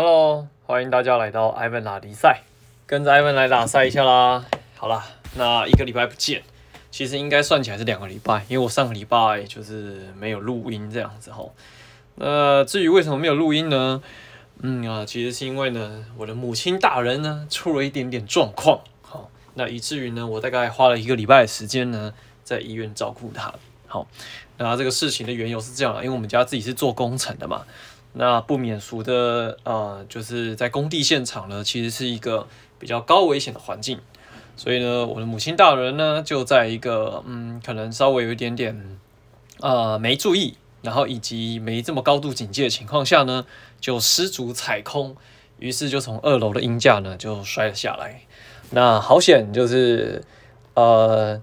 Hello，欢迎大家来到 Ivan 拉力赛，跟着 Ivan 来打赛一下啦。好啦，那一个礼拜不见，其实应该算起来是两个礼拜，因为我上个礼拜就是没有录音这样子吼。那至于为什么没有录音呢？嗯啊，其实是因为呢，我的母亲大人呢出了一点点状况，好，那以至于呢，我大概花了一个礼拜的时间呢，在医院照顾她。好，那这个事情的缘由是这样，因为我们家自己是做工程的嘛。那不免俗的，呃，就是在工地现场呢，其实是一个比较高危险的环境，所以呢，我的母亲大人呢，就在一个嗯，可能稍微有一点点，呃，没注意，然后以及没这么高度警戒的情况下呢，就失足踩空，于是就从二楼的鹰架呢就摔了下来。那好险，就是呃，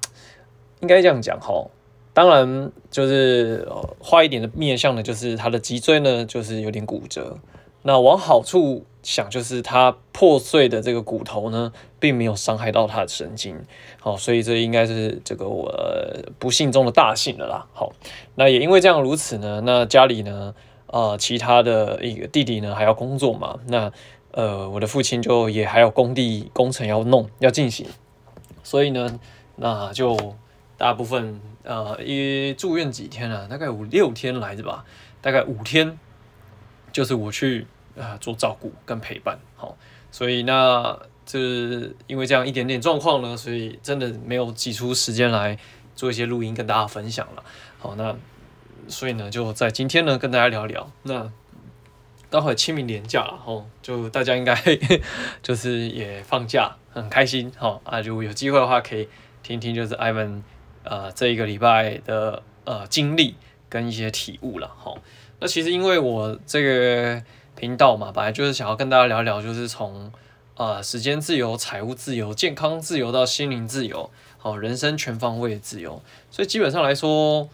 应该这样讲哈。当然，就是坏一点的面向呢，就是他的脊椎呢，就是有点骨折。那往好处想，就是他破碎的这个骨头呢，并没有伤害到他的神经。好，所以这应该是这个我不幸中的大幸了啦。好，那也因为这样如此呢，那家里呢，呃，其他的一个弟弟呢还要工作嘛，那呃，我的父亲就也还有工地工程要弄要进行，所以呢，那就。大部分呃，也住院几天啊？大概五六天来着吧。大概五天，就是我去啊、做照顾跟陪伴。好，所以那这因为这样一点点状况呢，所以真的没有挤出时间来做一些录音跟大家分享了。好，那所以呢，就在今天呢，跟大家聊聊。那刚好清明连假了，吼，就大家应该 就是也放假，很开心。好啊，如果有机会的话，可以听听，就是 Ivan。呃，这一个礼拜的呃经历跟一些体悟了哈。那其实因为我这个频道嘛，本来就是想要跟大家聊聊，就是从呃时间自由、财务自由、健康自由到心灵自由，好，人生全方位的自由。所以基本上来说，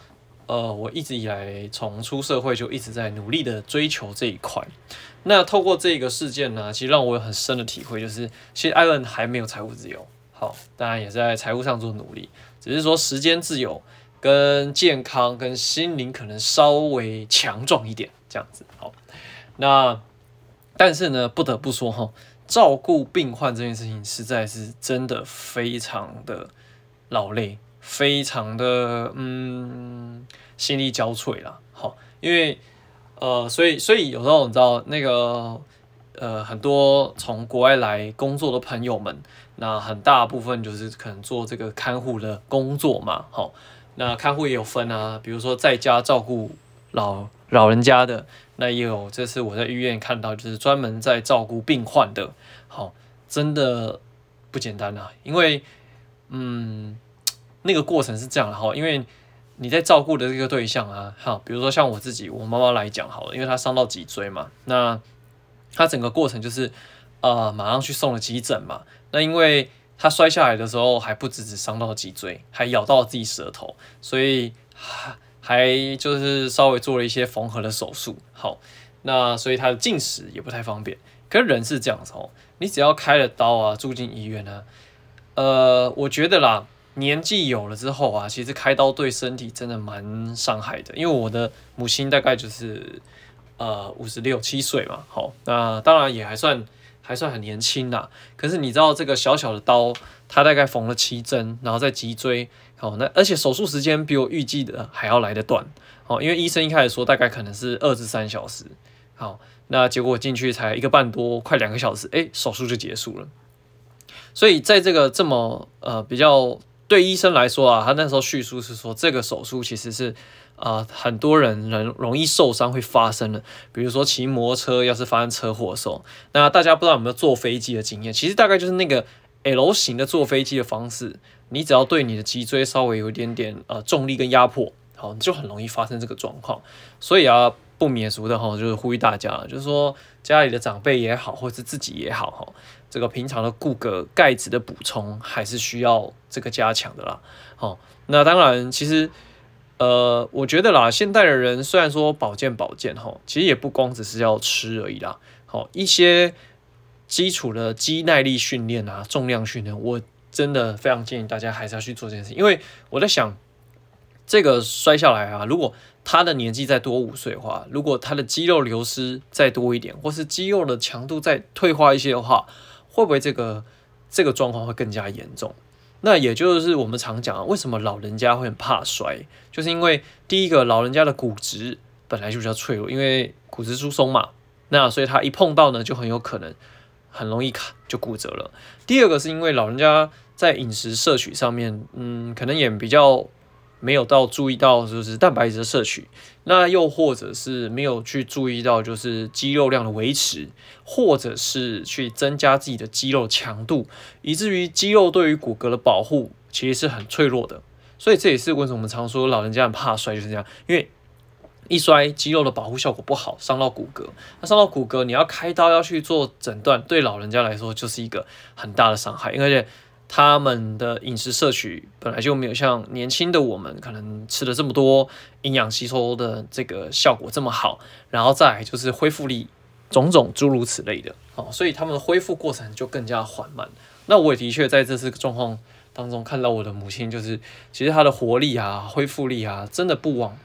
呃，我一直以来从出社会就一直在努力的追求这一块。那透过这个事件呢，其实让我有很深的体会，就是其实艾伦还没有财务自由，好，当然也是在财务上做努力。只是说时间自由跟健康跟心灵可能稍微强壮一点这样子，好，那但是呢，不得不说哈，照顾病患这件事情实在是真的非常的劳累，非常的嗯心力交瘁啦。好，因为呃，所以所以有时候你知道那个呃很多从国外来工作的朋友们。那很大部分就是可能做这个看护的工作嘛，好，那看护也有分啊，比如说在家照顾老老人家的，那也有，这次我在医院看到就是专门在照顾病患的，好，真的不简单啊，因为嗯，那个过程是这样的哈，因为你在照顾的这个对象啊，好，比如说像我自己，我妈妈来讲好了，因为她伤到脊椎嘛，那她整个过程就是呃，马上去送了急诊嘛。那因为他摔下来的时候还不只只伤到脊椎，还咬到了自己舌头，所以还就是稍微做了一些缝合的手术。好，那所以他的进食也不太方便。可是人是这样子哦，你只要开了刀啊，住进医院呢，呃，我觉得啦，年纪有了之后啊，其实开刀对身体真的蛮伤害的。因为我的母亲大概就是呃五十六七岁嘛，好，那当然也还算。还算很年轻呐，可是你知道这个小小的刀，它大概缝了七针，然后在脊椎，好，那而且手术时间比我预计的还要来得短，好，因为医生一开始说大概可能是二至三小时，好，那结果进去才一个半多，快两个小时，诶，手术就结束了。所以在这个这么呃比较对医生来说啊，他那时候叙述是说这个手术其实是。啊、很多人人容易受伤会发生的，比如说骑摩托车要是发生车祸的时候，那大家不知道有没有坐飞机的经验？其实大概就是那个 L 型的坐飞机的方式，你只要对你的脊椎稍微有一点点呃重力跟压迫，好，你就很容易发生这个状况。所以啊，不免俗的哈，就是呼吁大家，就是说家里的长辈也好，或是自己也好哈，这个平常的骨骼钙质的补充还是需要这个加强的啦。好，那当然其实。呃，我觉得啦，现代的人虽然说保健保健哈，其实也不光只是要吃而已啦。好，一些基础的肌耐力训练啊，重量训练，我真的非常建议大家还是要去做这件事。因为我在想，这个摔下来啊，如果他的年纪再多五岁的话，如果他的肌肉流失再多一点，或是肌肉的强度再退化一些的话，会不会这个这个状况会更加严重？那也就是我们常讲啊，为什么老人家会很怕摔，就是因为第一个，老人家的骨质本来就比较脆弱，因为骨质疏松嘛，那所以他一碰到呢，就很有可能很容易卡就骨折了。第二个是因为老人家在饮食摄取上面，嗯，可能也比较。没有到注意到就是蛋白质的摄取，那又或者是没有去注意到就是肌肉量的维持，或者是去增加自己的肌肉强度，以至于肌肉对于骨骼的保护其实是很脆弱的。所以这也是为什么我们常说老人家很怕摔就是这样，因为一摔肌肉的保护效果不好，伤到骨骼。那伤到骨骼，你要开刀要去做诊断，对老人家来说就是一个很大的伤害，因为。他们的饮食摄取本来就没有像年轻的我们可能吃了这么多营养吸收的这个效果这么好，然后再就是恢复力种种诸如此类的哦，所以他们的恢复过程就更加缓慢。那我也的确在这次状况当中看到我的母亲，就是其实她的活力啊、恢复力啊，真的不往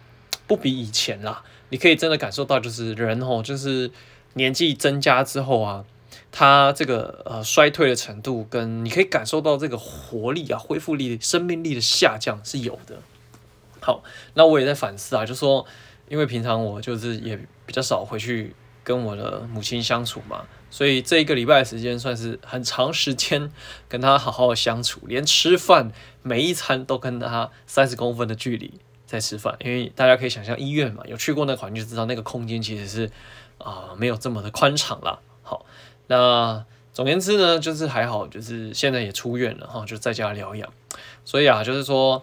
不比以前啦。你可以真的感受到，就是人哦，就是年纪增加之后啊。它这个呃衰退的程度，跟你可以感受到这个活力啊、恢复力、生命力的下降是有的。好，那我也在反思啊，就说因为平常我就是也比较少回去跟我的母亲相处嘛，所以这一个礼拜的时间算是很长时间跟她好好相处，连吃饭每一餐都跟她三十公分的距离在吃饭，因为大家可以想象医院嘛，有去过那个环境就知道那个空间其实是啊、没有这么的宽敞啦。好。那总言之呢，就是还好，就是现在也出院了哈，就在家疗养。所以啊，就是说，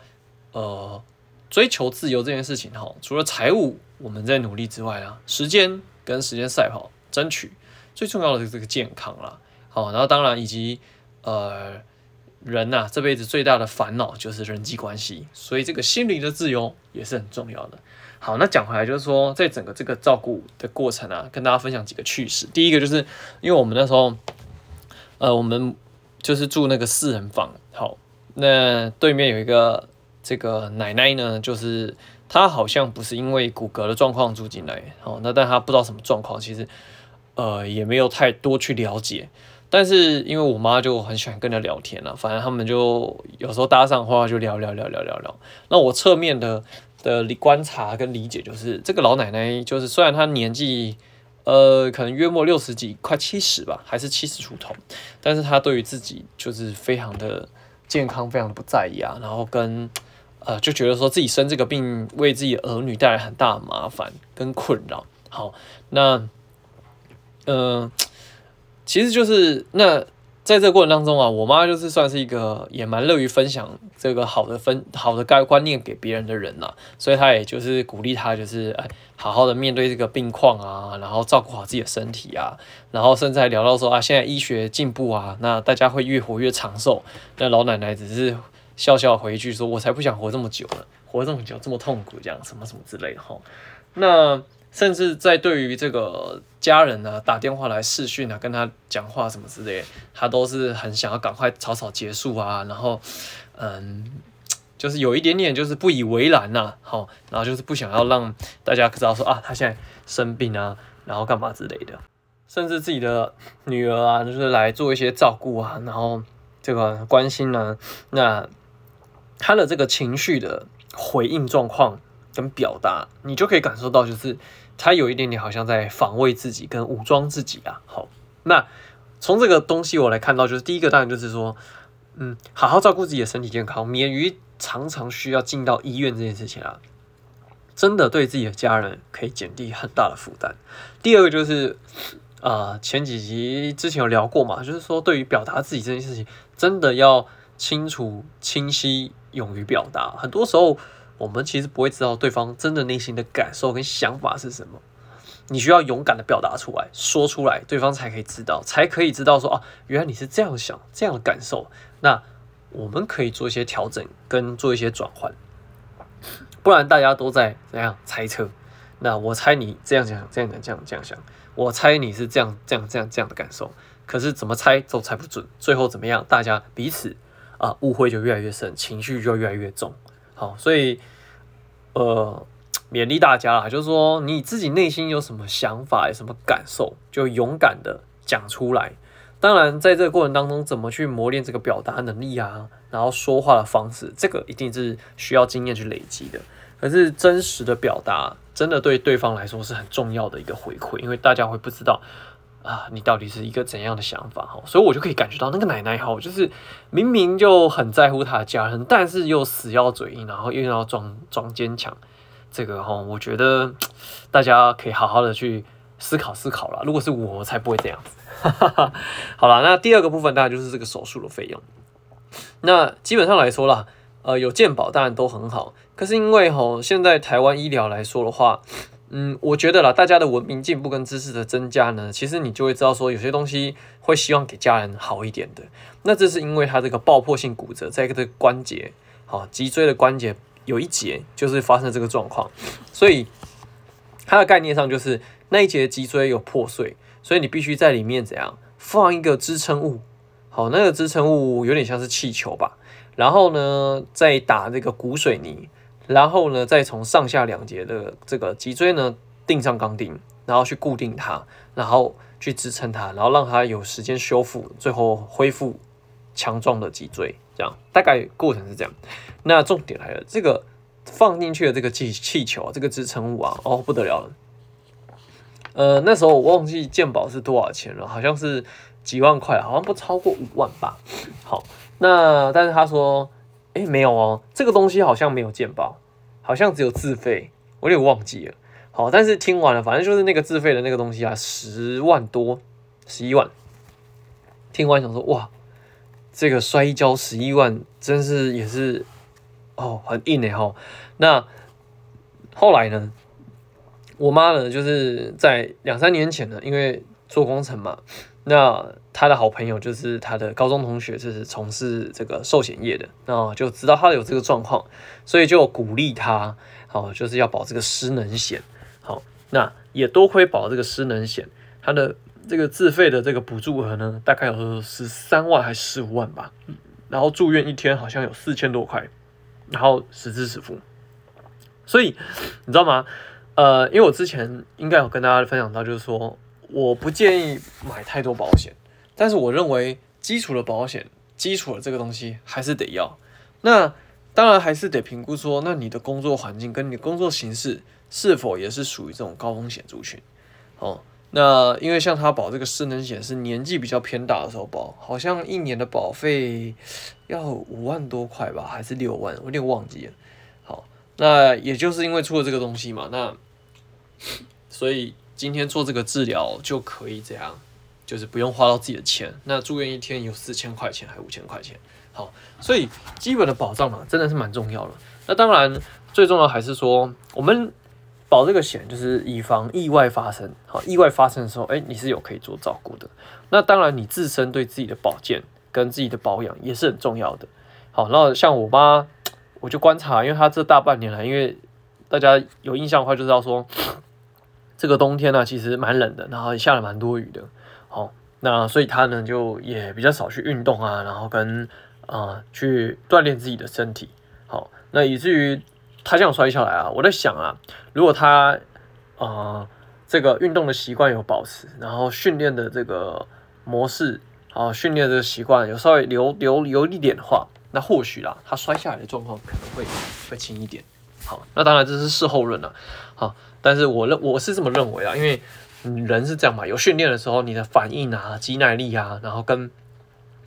呃，追求自由这件事情哈，除了财务我们在努力之外啊，时间跟时间赛跑争取最重要的是这个健康啦。好，然后当然以及呃人呐、这辈子最大的烦恼就是人际关系，所以这个心灵的自由也是很重要的。好，那讲回来就是说，在整个这个照顾的过程啊，跟大家分享几个趣事。第一个就是，因为我们那时候，呃，我们就是住那个四人房。好，那对面有一个这个奶奶呢，就是她好像不是因为骨骼的状况住进来，好，那但她不知道什么状况，其实呃也没有太多去了解。但是因为我妈就很喜欢跟她聊天了，反正他们就有时候搭上话就聊聊聊聊聊聊。那我侧面的。的理观察跟理解就是，这个老奶奶就是虽然她年纪，呃，可能约莫六十几，快七十吧，还是七十出头，但是她对于自己就是非常的健康，非常的不在意啊，然后跟呃就觉得说自己生这个病为自己儿女带来很大的麻烦跟困扰。好，那呃，其实就是那。在这个过程当中啊，我妈就是算是一个也蛮乐于分享这个好的分好的概观念给别人的人呐、所以她也就是鼓励她就是哎好好的面对这个病况啊，然后照顾好自己的身体啊，然后甚至还聊到说啊，现在医学进步啊，那大家会越活越长寿，那老奶奶只是笑笑回一句说，我才不想活这么久呢，活这么久这么痛苦这样什么什么之类的哈，那。甚至在对于这个家人呢，打电话来视讯啊，跟他讲话什么之类，他都是很想要赶快草草结束啊，然后嗯，就是有一点点就是不以为然呐，好，然后就是不想要让大家知道说啊，他现在生病啊，然后干嘛之类的，甚至自己的女儿啊，就是来做一些照顾啊，然后这个关心呢，那他的这个情绪的回应状况跟表达，你就可以感受到就是。他有一点点好像在防卫自己跟武装自己啊。好，那从这个东西我来看到，就是第一个当然就是说，嗯，好好照顾自己的身体健康，免于常常需要进到医院这件事情啊，真的对自己的家人可以减低很大的负担。第二个就是，呃，前几集之前有聊过嘛，就是说对于表达自己这件事情，真的要清楚、清晰、勇于表达。很多时候。我们其实不会知道对方真的内心的感受跟想法是什么，你需要勇敢的表达出来，说出来，对方才可以知道，才可以知道说啊，原来你是这样想，这样的感受。那我们可以做一些调整，跟做一些转换，不然大家都在怎样猜测。那我猜你这样想，这样想，这样这样想，我猜你是这样这样这样这样的感受，可是怎么猜都猜不准，最后怎么样？大家彼此啊误会就越来越深，情绪就越来越重。好，所以。呃，勉励大家啦，就是说你自己内心有什么想法、有什么感受，就勇敢的讲出来。当然，在这个过程当中，怎么去磨练这个表达能力啊，然后说话的方式，这个一定是需要经验去累积的。可是真实的表达，真的对对方来说是很重要的一个回馈，因为大家会不知道啊，你到底是一个怎样的想法哈。所以我就可以感觉到那个奶奶哈，就是明明就很在乎她的家人，但是又死要嘴硬，然后又要装装坚强。这个哈，我觉得 大家可以好好的去思考思考啦。如果是我，才不会这样子。好了，那第二个部分当然就是这个手术的费用。那基本上来说啦，呃，有健保当然都很好。可是因为吼，现在台湾医疗来说的话，嗯，我觉得啦，大家的文明进步跟知识的增加呢，其实你就会知道说，有些东西会希望给家人好一点的。那这是因为他这个爆破性骨折，在这个关节，好，脊椎的关节有一节就是发生这个状况，所以它的概念上就是那一节脊椎有破碎。所以你必须在里面怎样放一个支撑物，好，那个支撑物有点像是气球吧，然后呢再打这个骨水泥，然后呢再从上下两节的这个脊椎呢钉上钢钉，然后去固定它，然后去支撑它，然后让它有时间修复，最后恢复强壮的脊椎，这样大概过程是这样。那重点来了，这个放进去的这个气气球，这个支撑物啊，哦不得了了。呃，那时候我忘记健保是多少钱了，好像是几万块，好像不超过五万吧。好，那但是他说，哎、欸，没有哦，这个东西好像没有健保，好像只有自费，我有点忘记了。好，但是听完了，反正就是那个自费的那个东西啊，十万多，十一万。听完想说，哇，这个摔跤十一万，真是也是哦，很硬诶哈。那后来呢？我妈呢，就是在两三年前呢，因为做工程嘛，那他的好朋友就是他的高中同学，就是从事这个寿险业的，那就知道他有这个状况，所以就鼓励他，好，就是要保这个失能险，好，那也多亏保这个失能险，他的这个自费的这个补助额呢，大概有十三万还是十五万吧，然后住院一天好像有四千多块，然后实支实付，所以你知道吗？呃，因为我之前应该有跟大家分享到，就是说我不建议买太多保险，但是我认为基础的保险，基础的这个东西还是得要。那当然还是得评估说，那你的工作环境跟你的工作形式是否也是属于这种高风险族群。哦，那因为像他保这个失能险是年纪比较偏大的时候保，好像一年的保费要五万多块吧，还是六万，我有点忘记了。好那也就是因为出了这个东西嘛，那所以今天做这个治疗就可以这样，就是不用花到自己的钱。那住院一天有四千块钱还五千块钱，好，所以基本的保障嘛，真的是蛮重要的。那当然最重要还是说，我们保这个险就是以防意外发生。好，意外发生的时候，哎，你是有可以做照顾的。那当然你自身对自己的保健跟自己的保养也是很重要的。好，那像我妈。我就观察，因为她这大半年来，因为大家有印象的话，就知道说这个冬天呢、其实蛮冷的，然后也下了蛮多雨的。好，那所以他呢就也比较少去运动啊，然后跟啊、去锻炼自己的身体。好，那以至于他这样摔下来啊，我在想啊，如果他啊、这个运动的习惯有保持，然后训练的这个模式啊训练的习惯有稍微留留留一点的话。那或许啦，他摔下来的状况可能会会轻一点。好，那当然这是事后论了。好，但是我认我是这么认为啊，因为人是这样嘛，有训练的时候，你的反应啊、肌耐力啊，然后跟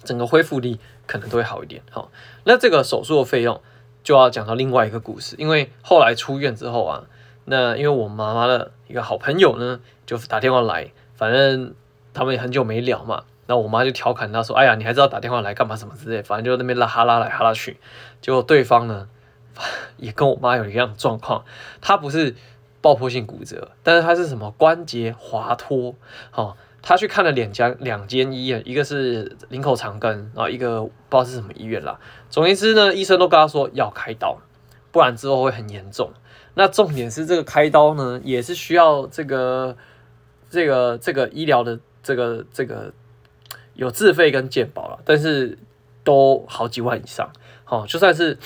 整个恢复力可能都会好一点。好，那这个手术的费用就要讲到另外一个故事，因为后来出院之后啊，那因为我妈妈的一个好朋友呢，就打电话来，反正他们也很久没聊嘛。那我妈就调侃他说：“哎呀，你还知道打电话来干嘛什么之类，反正就那边拉哈拉来哈拉去。”结果对方呢，也跟我妈有一样的状况，他不是爆破性骨折，但是他是什么关节滑脱。好，他去看了两家两间医院，一个是林口长庚啊，一个不知道是什么医院啦。总言之呢，医生都跟他说要开刀，不然之后会很严重。那重点是这个开刀呢，也是需要这个这个这个医疗的这个这个。有自费跟健保了，但是都好几万以上。好，就算是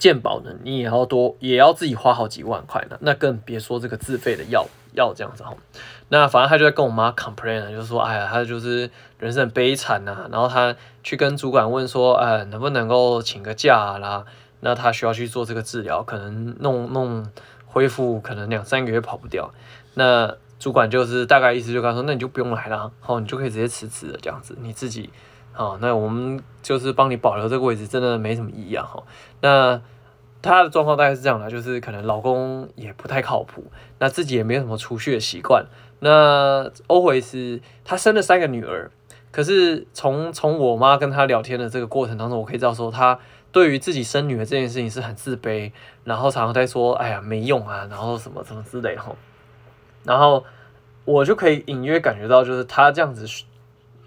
健保呢，你也要多，也要自己花好几万块呢，那更别说这个自费的药药这样子哈。那反正他就在跟我妈 complain 就是说，哎呀，他就是人生很悲惨呐、啊，然后他去跟主管问说，哎，能不能够请个假啦？那他需要去做这个治疗，可能弄弄恢复，可能两三个月跑不掉。那主管就是大概意思就跟他说，那你就不用来了，好，你就可以直接辞职了这样子，你自己。好，那我们就是帮你保留这个位置，真的没什么意义啊。哈，那他的状况大概是这样的，就是可能老公也不太靠谱，那自己也没有什么储蓄的习惯。那 always 他生了三个女儿，可是从从我妈跟他聊天的这个过程当中，我可以知道说，他对于自己生女儿这件事情是很自卑，然后常常在说，哎呀没用啊，然后什么什么之类的。哈，然后我就可以隐约感觉到，就是他这样子。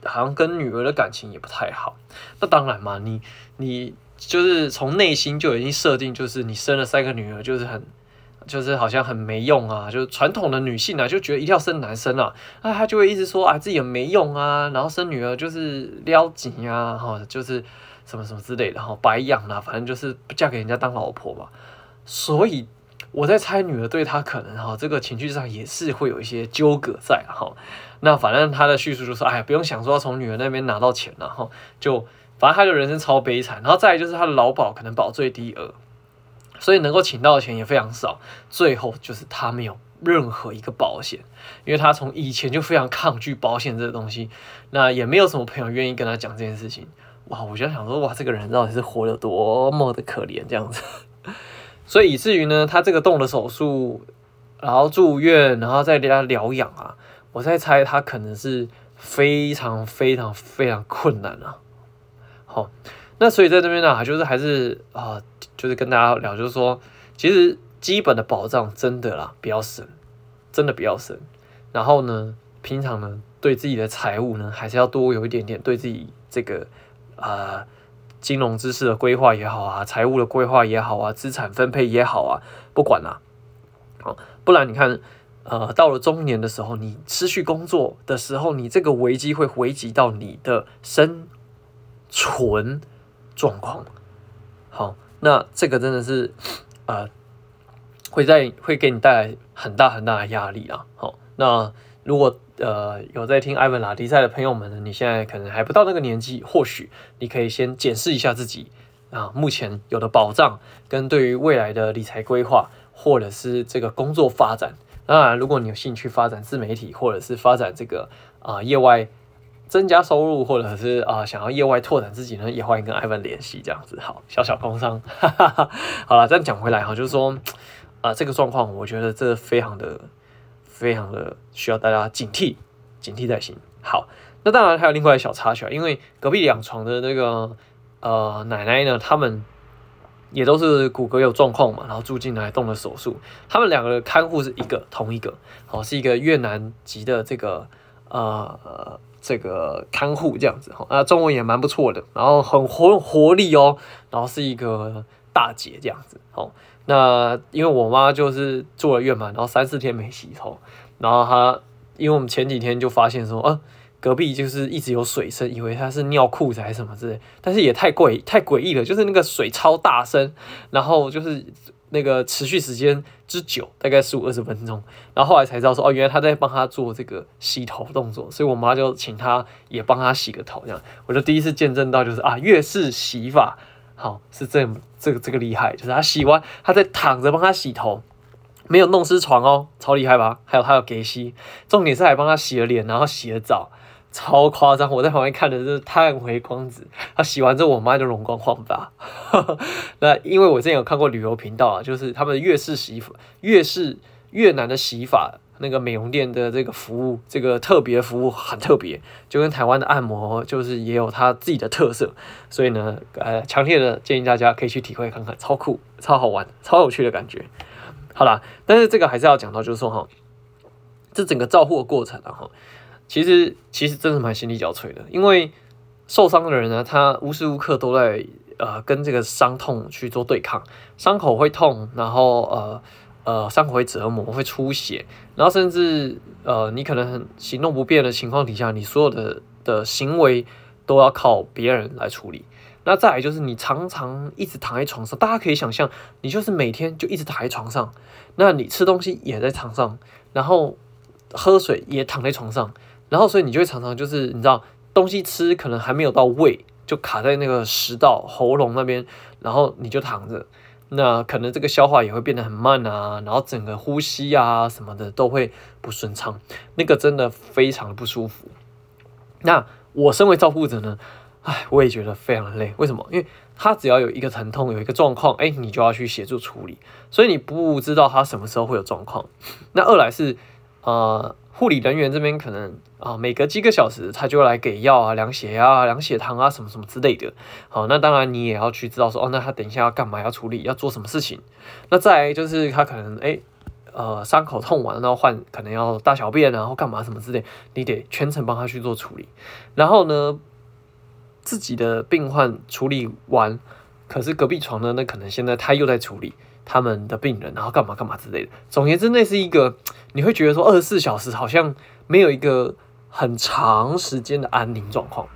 好像跟女儿的感情也不太好，那当然嘛，你你就是从内心就已经设定，就是你生了三个女儿，就是很，就是好像很没用啊，就是传统的女性啊，就觉得一定要生男生啊，那她就会一直说啊自己很没用啊，然后生女儿就是撩紧啊，哈，就是什么什么之类的哈，白养啊，反正就是嫁给人家当老婆嘛，所以。我在猜，女儿对他可能哈，这个情绪上也是会有一些纠葛在哈。那反正他的叙述就是，哎，不用想说要从女儿那边拿到钱然后，就反正他的人生超悲惨。然后再来就是他的劳保可能保最低额，所以能够请到的钱也非常少。最后就是他没有任何一个保险，因为他从以前就非常抗拒保险这个东西，那也没有什么朋友愿意跟他讲这件事情。哇，我就想说，哇，这个人到底是活得多么的可怜这样子。所以以至于呢，他这个动了手术，然后住院，然后再给他疗养啊，我在猜他可能是非常非常非常困难啊。好，那所以在这边呢，就是还是啊、就是跟大家聊，就是说，其实基本的保障真的啦，比较省，真的比较省。然后呢，平常呢，对自己的财务呢，还是要多有一点点对自己这个啊。呃金融知识的规划也好啊，财务的规划也好啊，资产分配也好啊，不管啦，好，不然你看，呃，到了中年的时候，你失去工作的时候，你这个危机会危及到你的生存状况。好，那这个真的是，呃，会在会给你带来很大很大的压力啊。好，那如果呃，有在听艾文拉迪赛的朋友们呢，你现在可能还不到那个年纪，或许你可以先检视一下自己啊，目前有的保障跟对于未来的理财规划，或者是这个工作发展。当然，如果你有兴趣发展自媒体，或者是发展这个啊业外增加收入，或者是啊想要业外拓展自己呢，也欢迎跟艾文联系。这样子，好，小小工商，哈哈哈。好了，再讲回来哈，就是说啊，这个状况，我觉得这非常的。非常的需要大家警惕，警惕在心。好，那当然还有另外一小插曲，因为隔壁两床的那个呃奶奶呢，他们也都是骨骼有状况嘛，然后住进来动了手术。他们两个的看护是一个同一个，好，是一个越南籍的这个呃这个看护这样子哈，啊中文也蛮不错的，然后很活活力哦，然后是一个大姐这样子，好。那因为我妈就是住了院嘛，然后三四天没洗头，然后她因为我们前几天就发现说，啊，隔壁就是一直有水声，以为他是尿裤子还是什么之类，但是也太诡太诡异了，就是那个水超大声，然后就是那个持续时间之久，大概十五二十分钟，然后后来才知道说，哦，原来他在帮他做这个洗头动作，所以我妈就请他也帮他洗个头，这样，我就第一次见证到就是啊，越式洗发。好，是这这个这个厉害，就是他洗完，他在躺着帮他洗头，没有弄湿床哦，超厉害吧？还有他有给洗，重点是还帮他洗了脸，然后洗了澡，超夸张！我在旁边看的是叹为观止。他洗完之后，我妈就容光焕发。那因为我之前有看过旅游频道啊，就是他们的越式洗发，越式越南的洗法。那个美容店的这个服务，这个特别服务很特别，就跟台湾的按摩就是也有它自己的特色，所以呢，呃，强烈的建议大家可以去体会看看，超酷、超好玩、超有趣的感觉。好啦，但是这个还是要讲到，就是说哈，这整个照护的过程啊哈，其实其实真的蛮心力交瘁的，因为受伤的人呢，他无时无刻都在呃跟这个伤痛去做对抗，伤口会痛，然后呃。呃，伤口会折磨，会出血，然后甚至呃，你可能很行动不便的情况底下，你所有的的行为都要靠别人来处理。那再来就是你常常一直躺在床上，大家可以想象，你就是每天就一直躺在床上，那你吃东西也在床上，然后喝水也躺在床上，然后所以你就会常常就是你知道东西吃可能还没有到胃，就卡在那个食道喉咙那边，然后你就躺着，那可能这个消化也会变得很慢啊，然后整个呼吸啊什么的都会不顺畅，那个真的非常的不舒服。那我身为照顾者呢？唉，我也觉得非常的累。为什么？因为他只要有一个疼痛，有一个状况，哎，你就要去协助处理。所以你不知道他什么时候会有状况。那二来是，呃，护理人员这边可能啊、每隔几个小时他就来给药啊、量血压啊、量血糖啊什么什么之类的。好，那当然你也要去知道说，哦，那他等一下要干嘛？要处理？要做什么事情？那再来就是他可能哎，呃，伤口痛完，然后换可能要大小便，然后干嘛什么之类，你得全程帮他去做处理。然后呢，自己的病患处理完，可是隔壁床呢，那可能现在他又在处理他们的病人，然后干嘛干嘛之类的。总而言之，那是一个你会觉得说，二十四小时好像没有一个很长时间的安宁状况，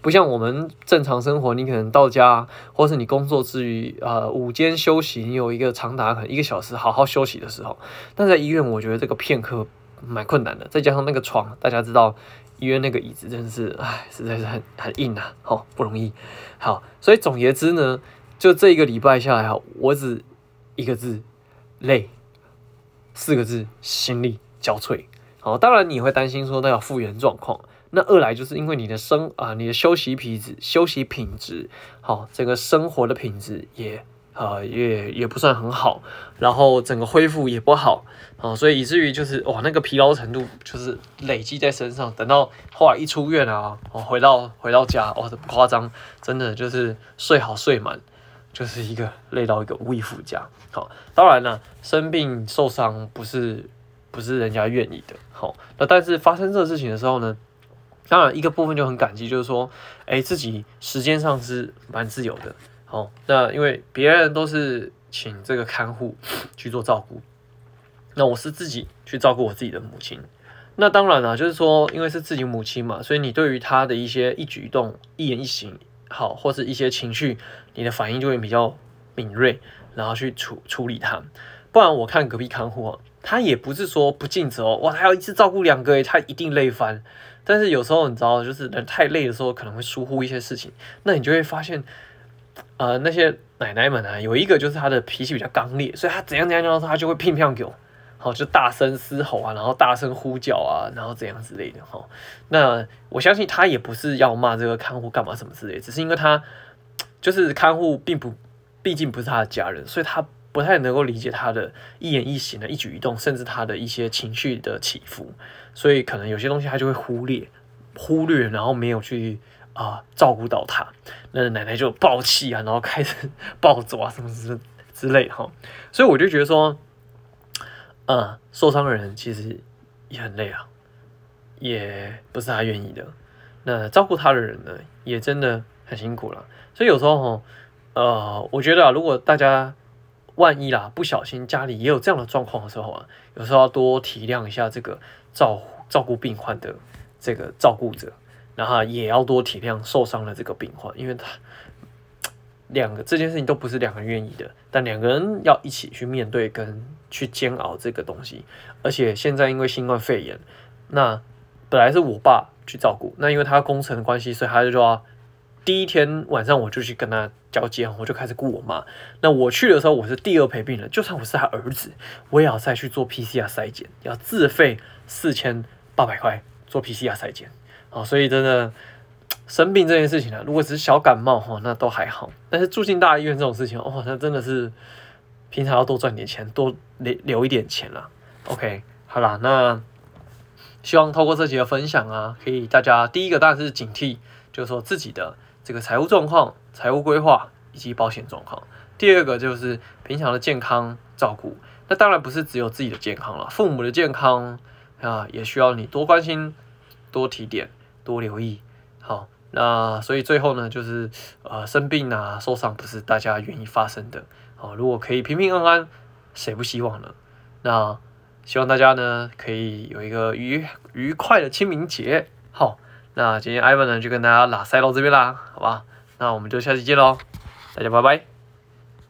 不像我们正常生活，你可能到家，或是你工作之余，呃，午间休息，你有一个长达可能一个小时好好休息的时候。但在医院，我觉得这个片刻蛮困难的，再加上那个床，大家知道。医院那个椅子真的是，唉，实在是很很硬啊，好、不容易。好，所以总言之呢，就这一个礼拜下来，哈，我只一个字，累，四个字，心力交瘁。好，当然你会担心说那要复原状况，那二来就是因为你的生啊，你的休息品质，休息品质，好，整个生活的品质也。呃，也也不算很好，然后整个恢复也不好啊，所以以至于就是哇，那个疲劳程度就是累积在身上，等到后来一出院啊，我回到回到家，哇，这不夸张，真的就是睡好睡满，就是一个累到一个无以复加。好，当然了，生病受伤不是不是人家愿意的，好，那但是发生这个事情的时候呢，当然一个部分就很感激，就是说，哎，自己时间上是蛮自由的。好，那因为别人都是请这个看护去做照顾，那我是自己去照顾我自己的母亲。那当然了，就是说，因为是自己母亲嘛，所以你对于她的一些一举一动、一言一行，好，或是一些情绪，你的反应就会比较敏锐，然后去处处理它。不然我看隔壁看护啊，他也不是说不尽责哦，哇，他要一次照顾两个，他一定累翻。但是有时候你知道，就是人太累的时候，可能会疏忽一些事情，那你就会发现。呃，那些奶奶们啊，有一个就是她的脾气比较刚烈，所以她怎样怎样的时候，她就会乒乒给我，好，就大声嘶吼啊，然后大声呼叫啊，然后怎样之类的哈。那我相信他也不是要骂这个看护干嘛什么之类，只是因为他就是看护，并不，毕竟不是他的家人，所以他不太能够理解他的一言一行的一举一动，甚至他的一些情绪的起伏，所以可能有些东西他就会忽略，忽略，然后没有去。啊，照顾到他，那奶奶就爆气啊，然后开始暴走啊，什么之之类哈，所以我就觉得说，呃，受伤的人其实也很累啊，也不是他愿意的。那照顾他的人呢，也真的很辛苦了。所以有时候哈，呃，我觉得啊，如果大家万一啦，不小心家里也有这样的状况的时候啊，有时候要多体谅一下这个照照顾病患的这个照顾者。然后也要多体谅受伤的这个病患，因为他两个这件事情都不是两个人愿意的，但两个人要一起去面对跟去煎熬这个东西。而且现在因为新冠肺炎，那本来是我爸去照顾，那因为他工程的关系，所以他就说第一天晚上我就去跟他交接，我就开始雇我妈。那我去的时候，我是第二陪病人，就算我是他儿子，我也要再去做 PCR 筛检，要自费四千八百块做 PCR 筛检。哦，所以真的生病这件事情呢，如果只是小感冒哈，那都还好。但是住进大医院这种事情，哦，那真的是平常要多赚点钱，多留留一点钱啦。OK，好啦，那希望透过这集的分享啊，可以大家第一个当然是警惕，就是说自己的这个财务状况、财务规划以及保险状况。第二个就是平常的健康照顾，那当然不是只有自己的健康了，父母的健康啊，也需要你多关心、多提点。多留意，好，那所以最后呢，就是呃生病啊、受伤不是大家愿意发生的，好，如果可以平平安安，谁不希望呢？那希望大家呢可以有一个愉愉快的清明节，好，那今天 Ivan 呢就跟大家拉塞到这边啦，好吧？那我们就下期见喽，大家拜拜。